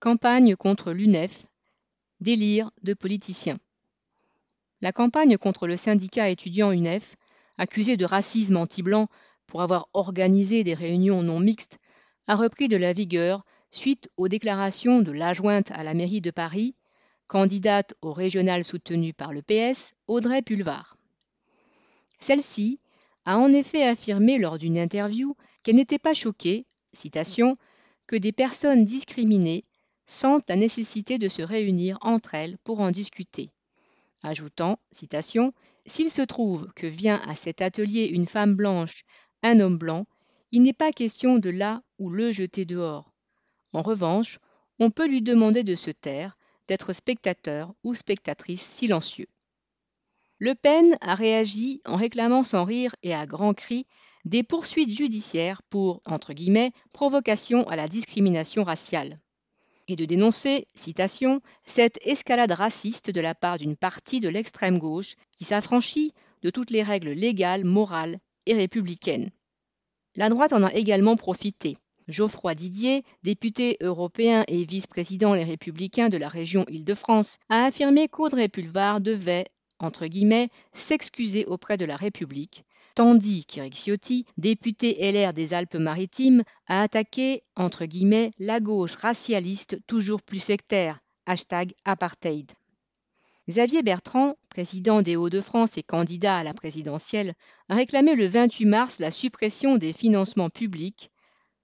Campagne contre l'UNEF. Délire de politiciens. La campagne contre le syndicat étudiant UNEF, accusé de racisme anti-blanc pour avoir organisé des réunions non mixtes, a repris de la vigueur suite aux déclarations de l'adjointe à la mairie de Paris, candidate au régional soutenu par le PS, Audrey Pulvar. Celle-ci a en effet affirmé lors d'une interview qu'elle n'était pas choquée, citation, que des personnes discriminées sentent la nécessité de se réunir entre elles pour en discuter. Ajoutant, citation, S'il se trouve que vient à cet atelier une femme blanche, un homme blanc, il n'est pas question de là ou le jeter dehors. En revanche, on peut lui demander de se taire, d'être spectateur ou spectatrice silencieux. Le Pen a réagi en réclamant sans rire et à grands cris des poursuites judiciaires pour, entre guillemets, provocation à la discrimination raciale et de dénoncer, citation, cette escalade raciste de la part d'une partie de l'extrême gauche qui s'affranchit de toutes les règles légales, morales et républicaines. La droite en a également profité. Geoffroy Didier, député européen et vice-président Les Républicains de la région Île-de-France, a affirmé qu'Audrey Pulvar devait, entre guillemets, s'excuser auprès de la République tandis qu'Éric Ciotti, député LR des Alpes-Maritimes, a attaqué entre guillemets la gauche racialiste toujours plus sectaire. Hashtag apartheid. Xavier Bertrand, président des Hauts-de-France et candidat à la présidentielle, a réclamé le 28 mars la suppression des financements publics.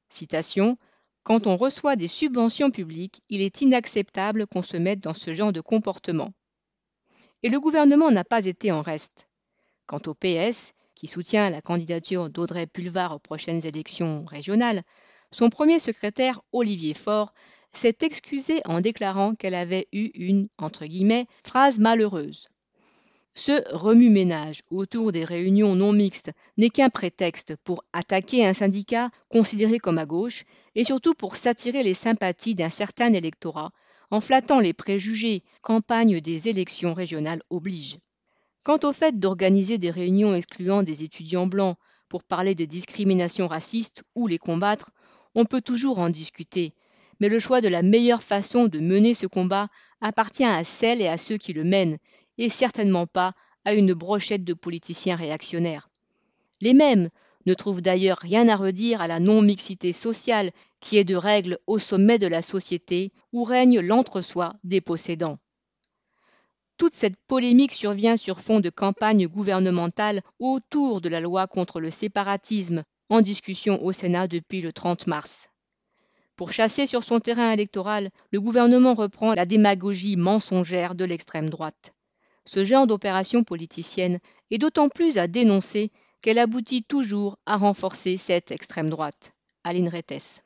Citation Quand on reçoit des subventions publiques, il est inacceptable qu'on se mette dans ce genre de comportement. Et le gouvernement n'a pas été en reste. Quant au PS, qui soutient la candidature d'Audrey Pulvar aux prochaines élections régionales, son premier secrétaire, Olivier Faure, s'est excusé en déclarant qu'elle avait eu une phrase malheureuse. Ce remue-ménage autour des réunions non mixtes n'est qu'un prétexte pour attaquer un syndicat considéré comme à gauche et surtout pour s'attirer les sympathies d'un certain électorat en flattant les préjugés campagne des élections régionales oblige. Quant au fait d'organiser des réunions excluant des étudiants blancs pour parler de discrimination raciste ou les combattre, on peut toujours en discuter, mais le choix de la meilleure façon de mener ce combat appartient à celles et à ceux qui le mènent, et certainement pas à une brochette de politiciens réactionnaires. Les mêmes ne trouvent d'ailleurs rien à redire à la non-mixité sociale qui est de règle au sommet de la société où règne l'entre-soi des possédants. Toute cette polémique survient sur fond de campagne gouvernementale autour de la loi contre le séparatisme en discussion au Sénat depuis le 30 mars. Pour chasser sur son terrain électoral, le gouvernement reprend la démagogie mensongère de l'extrême droite. Ce genre d'opération politicienne est d'autant plus à dénoncer qu'elle aboutit toujours à renforcer cette extrême droite. Aline Rettes.